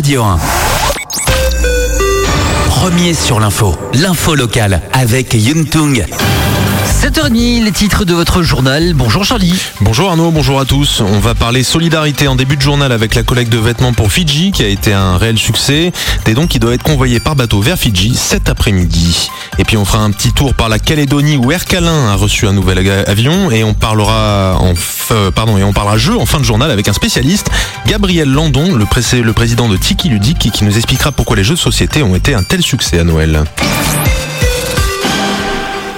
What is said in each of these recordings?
Radio 1. Premier sur l'info, l'info locale avec Yuntung. 7h30, les titres de votre journal. Bonjour Charlie. Bonjour Arnaud, bonjour à tous. On va parler solidarité en début de journal avec la collecte de vêtements pour Fidji qui a été un réel succès. Des dons qui doivent être convoyés par bateau vers Fidji cet après-midi. Et puis on fera un petit tour par la Calédonie où Air a reçu un nouvel avion et on parlera en euh, jeu en fin de journal avec un spécialiste, Gabriel Landon, le, le président de Tiki Ludique qui nous expliquera pourquoi les jeux de société ont été un tel succès à Noël.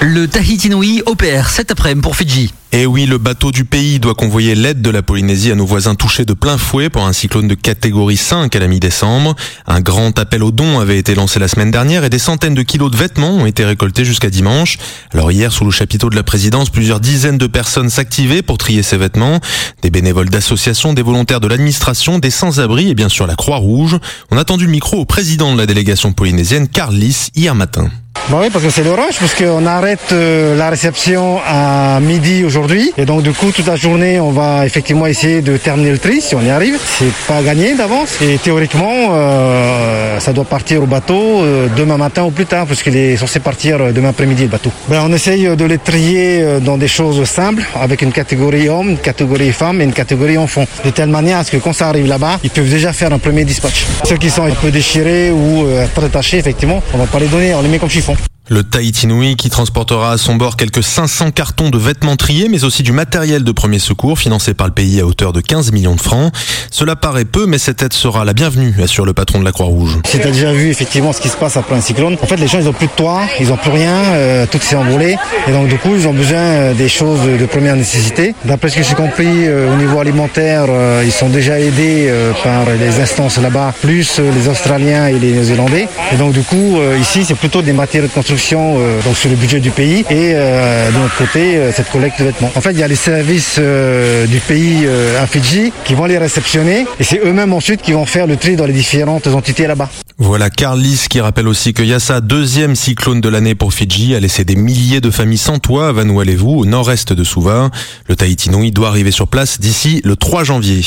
Le Tahiti Nui opère cet après-midi pour Fidji. Et oui, le bateau du pays doit convoyer l'aide de la Polynésie à nos voisins touchés de plein fouet pour un cyclone de catégorie 5 à la mi-décembre. Un grand appel aux dons avait été lancé la semaine dernière et des centaines de kilos de vêtements ont été récoltés jusqu'à dimanche. Alors hier, sous le chapiteau de la présidence, plusieurs dizaines de personnes s'activaient pour trier ces vêtements. Des bénévoles d'associations, des volontaires de l'administration, des sans-abri et bien sûr la Croix-Rouge. On a tendu le micro au président de la délégation polynésienne, Carlis, hier matin. Bah oui, parce que c'est le parce qu'on arrête euh, la réception à midi aujourd'hui. Et donc, du coup, toute la journée, on va effectivement essayer de terminer le tri, si on y arrive. C'est pas gagné d'avance. Et théoriquement, euh, ça doit partir au bateau euh, demain matin ou plus tard, puisqu'il est censé partir demain après-midi, le bateau. Ben, on essaye de les trier dans des choses simples, avec une catégorie homme, une catégorie femme et une catégorie enfant. De telle manière à ce que quand ça arrive là-bas, ils peuvent déjà faire un premier dispatch. Ceux qui sont un peu déchirés ou très tachés, effectivement, on va pas les donner, on les met comme chiffon. Le Tahiti Nui qui transportera à son bord quelques 500 cartons de vêtements triés, mais aussi du matériel de premier secours financé par le pays à hauteur de 15 millions de francs. Cela paraît peu, mais cette aide sera la bienvenue, assure le patron de la Croix-Rouge. As déjà vu effectivement ce qui se passe après un cyclone, en fait les gens ils ont plus de toit, ils ont plus rien, euh, tout s'est envolé, et donc du coup ils ont besoin euh, des choses de première nécessité. D'après ce que j'ai compris, euh, au niveau alimentaire, ils sont déjà aidés par les instances là-bas, plus les Australiens et les Néo-Zélandais. Et donc du coup ici c'est plutôt des matériaux de construction euh, donc sur le budget du pays et euh, de notre côté euh, cette collecte de vêtements. En fait, il y a les services du pays à Fidji qui vont les réceptionner et c'est eux-mêmes ensuite qui vont faire le tri dans les différentes entités là-bas. Voilà Carlis qui rappelle aussi que Yassa, deuxième cyclone de l'année pour Fidji, a laissé des milliers de familles sans toit à Vanuatu, au nord-est de Suva. Le Tahiti Nui doit arriver sur place d'ici le 3 janvier.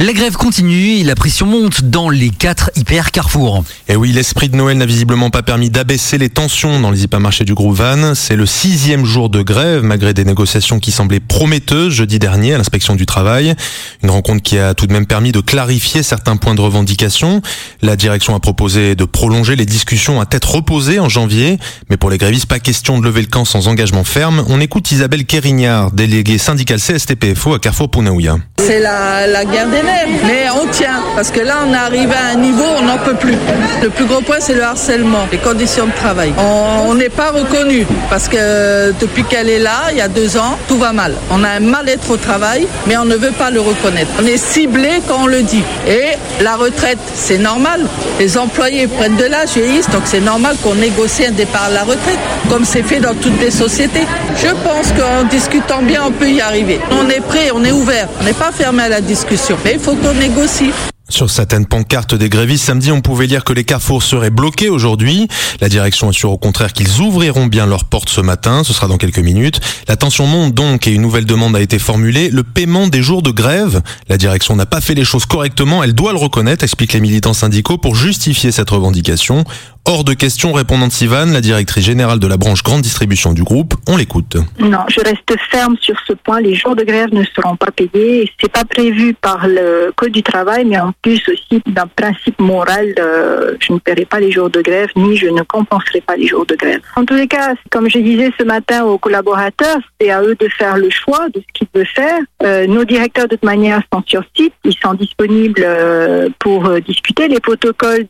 La grève continue et la pression monte dans les quatre hyper carrefours. Et oui, l'esprit de Noël n'a visiblement pas permis d'abaisser les tensions dans les hypermarchés du groupe Van. C'est le sixième jour de grève, malgré des négociations qui semblaient prometteuses jeudi dernier à l'inspection du travail. Une rencontre qui a tout de même permis de clarifier certains points de revendication. La direction a proposé de prolonger les discussions à tête reposée en janvier. Mais pour les grévistes, pas question de lever le camp sans engagement ferme. On écoute Isabelle Kérignard, déléguée syndicale CSTPFO à Carrefour Pounaouia. C'est la, guerre des mais on tient, parce que là, on est arrivé à un niveau, on n'en peut plus. Le plus gros point, c'est le harcèlement, les conditions de travail. On n'est pas reconnu, parce que depuis qu'elle est là, il y a deux ans, tout va mal. On a un mal-être au travail, mais on ne veut pas le reconnaître. On est ciblé quand on le dit. Et la retraite, c'est normal. Les employés prennent de l'âge, vieillissent, donc c'est normal qu'on négocie un départ à la retraite, comme c'est fait dans toutes les sociétés. Je pense qu'en discutant bien, on peut y arriver. On est prêt, on est ouvert, on n'est pas fermé à la discussion. Mais il faut qu'on négocie. Sur certaines pancartes des grévistes samedi, on pouvait lire que les carrefours seraient bloqués aujourd'hui. La direction assure au contraire qu'ils ouvriront bien leurs portes ce matin. Ce sera dans quelques minutes. La tension monte donc et une nouvelle demande a été formulée. Le paiement des jours de grève. La direction n'a pas fait les choses correctement. Elle doit le reconnaître, expliquent les militants syndicaux pour justifier cette revendication. Hors de question, répondant Sivan, la directrice générale de la branche grande distribution du groupe, on l'écoute. Non, je reste ferme sur ce point. Les jours de grève ne seront pas payés. C'est pas prévu par le code du travail, mais en plus aussi d'un principe moral, euh, je ne paierai pas les jours de grève, ni je ne compenserai pas les jours de grève. En tous les cas, comme je disais ce matin aux collaborateurs, c'est à eux de faire le choix de ce qu'ils veulent faire. Euh, nos directeurs, de toute manière, sont sur site. Ils sont disponibles euh, pour discuter. Les protocoles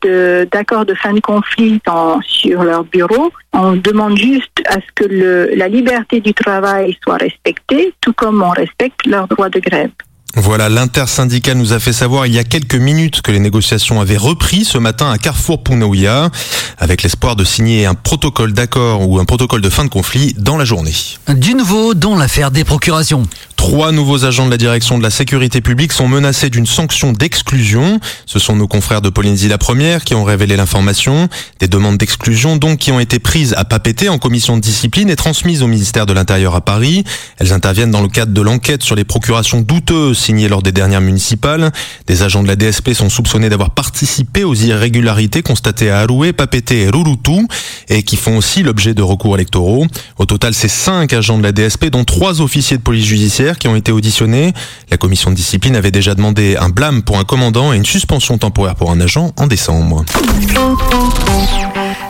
d'accord de fin de conflit sur leur bureau. On demande juste à ce que la liberté du travail soit respectée, tout comme on respecte leur droit de grève. Voilà, l'intersyndical nous a fait savoir il y a quelques minutes que les négociations avaient repris ce matin à Carrefour Pounaouia, avec l'espoir de signer un protocole d'accord ou un protocole de fin de conflit dans la journée. Du nouveau dans l'affaire des procurations. Trois nouveaux agents de la direction de la sécurité publique sont menacés d'une sanction d'exclusion. Ce sont nos confrères de Polynésie la Première qui ont révélé l'information. Des demandes d'exclusion donc qui ont été prises à Papété en commission de discipline et transmises au ministère de l'Intérieur à Paris. Elles interviennent dans le cadre de l'enquête sur les procurations douteuses signées lors des dernières municipales. Des agents de la DSP sont soupçonnés d'avoir participé aux irrégularités constatées à Aroué, Papété et Rurutu et qui font aussi l'objet de recours électoraux. Au total, c'est cinq agents de la DSP, dont trois officiers de police judiciaire qui ont été auditionnés. La commission de discipline avait déjà demandé un blâme pour un commandant et une suspension temporaire pour un agent en décembre.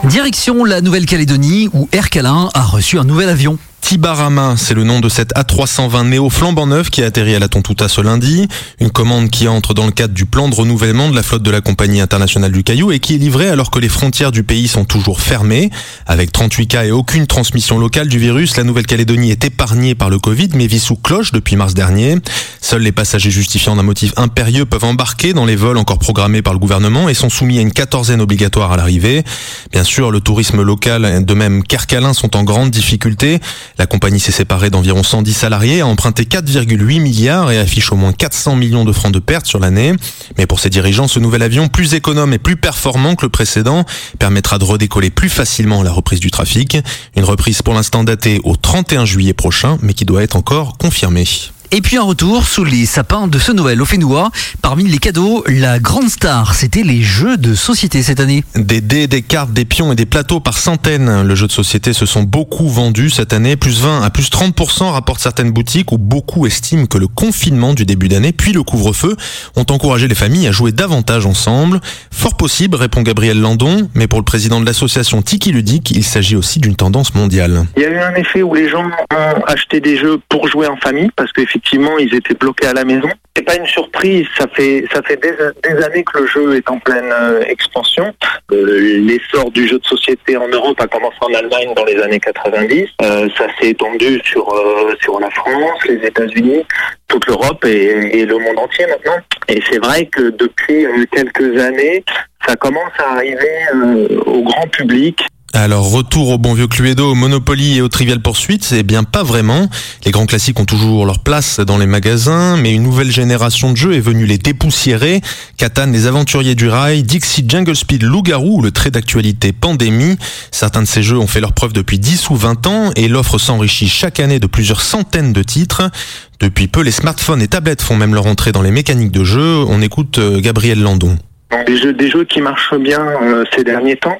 Direction la Nouvelle-Calédonie où Air Calin a reçu un nouvel avion. Tibarama, c'est le nom de cette A320 Néo flambant neuf qui a atterri à la Tontouta ce lundi. Une commande qui entre dans le cadre du plan de renouvellement de la flotte de la compagnie internationale du Caillou et qui est livrée alors que les frontières du pays sont toujours fermées. Avec 38 cas et aucune transmission locale du virus, la Nouvelle-Calédonie est épargnée par le Covid mais vit sous cloche depuis mars dernier. Seuls les passagers justifiant d'un motif impérieux peuvent embarquer dans les vols encore programmés par le gouvernement et sont soumis à une quatorzaine obligatoire à l'arrivée. Bien sûr, le tourisme local, de même qu'Ercalin, sont en grande difficulté. La compagnie s'est séparée d'environ 110 salariés, a emprunté 4,8 milliards et affiche au moins 400 millions de francs de pertes sur l'année. Mais pour ses dirigeants, ce nouvel avion, plus économe et plus performant que le précédent, permettra de redécoller plus facilement la reprise du trafic. Une reprise pour l'instant datée au 31 juillet prochain, mais qui doit être encore confirmée. Et puis un retour sous les sapins de ce Noël au Fénois. Parmi les cadeaux, la grande star, c'était les jeux de société cette année. Des dés, des cartes, des pions et des plateaux par centaines. Le jeu de société se sont beaucoup vendus cette année. Plus 20 à plus 30% rapportent certaines boutiques où beaucoup estiment que le confinement du début d'année puis le couvre-feu ont encouragé les familles à jouer davantage ensemble. Fort possible, répond Gabriel Landon, mais pour le président de l'association Tiki Ludique, il s'agit aussi d'une tendance mondiale. Il y a eu un effet où les gens ont acheté des jeux pour jouer en famille parce qu'effectivement effectivement, ils étaient bloqués à la maison. C'est pas une surprise, ça fait ça fait des, années que le jeu est en pleine euh, expansion. Euh, L'essor du jeu de société en Europe a commencé en Allemagne dans les années 90. Euh, ça s'est étendu sur sur la France, les États-Unis, toute l'Europe et, le monde entier maintenant. Et c'est vrai que depuis quelques années, ça commence à arriver au grand public. Alors retour au bon vieux Cluedo, au Monopoly et au Trivial Poursuite, c'est bien pas vraiment. Les grands classiques ont toujours leur place dans les magasins, mais une nouvelle génération de jeux est venue les dépoussiérer. Catan, les aventuriers du rail, Dixie Jungle Speed, Loup-garou ou le trait d'actualité Pandémie. Certains de ces jeux ont fait leur preuve depuis 10 ou 20 ans et l'offre s'enrichit chaque année de plusieurs centaines de titres. Depuis peu, les smartphones et tablettes font même leur entrée dans les mécaniques de jeu. On écoute euh, Gabriel Landon. Des jeux, des jeux qui marchent bien euh, ces derniers temps,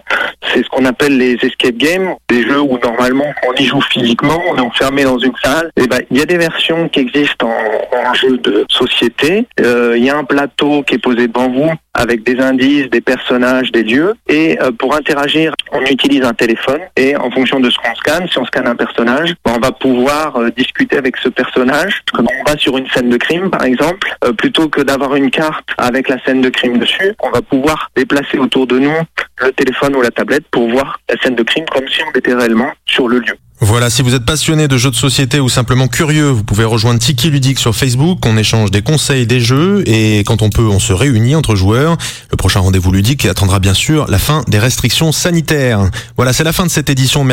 c'est ce qu'on appelle les escape games, des jeux où normalement on y joue physiquement, on est enfermé dans une salle. Et ben il y a des versions qui existent en, en jeu de société. Euh, Il y a un plateau qui est posé devant vous avec des indices, des personnages, des lieux. Et euh, pour interagir, on utilise un téléphone et en fonction de ce qu'on scanne, si on scanne un personnage, on va pouvoir euh, discuter avec ce personnage. Quand on va sur une scène de crime, par exemple, euh, plutôt que d'avoir une carte avec la scène de crime dessus, on va pouvoir déplacer autour de nous le téléphone ou la tablette pour voir la scène de crime comme si on était réellement sur le lieu. Voilà, si vous êtes passionné de jeux de société ou simplement curieux, vous pouvez rejoindre Tiki Ludique sur Facebook. On échange des conseils, des jeux et quand on peut, on se réunit entre joueurs. Le prochain rendez-vous ludique attendra bien sûr la fin des restrictions sanitaires. Voilà, c'est la fin de cette édition.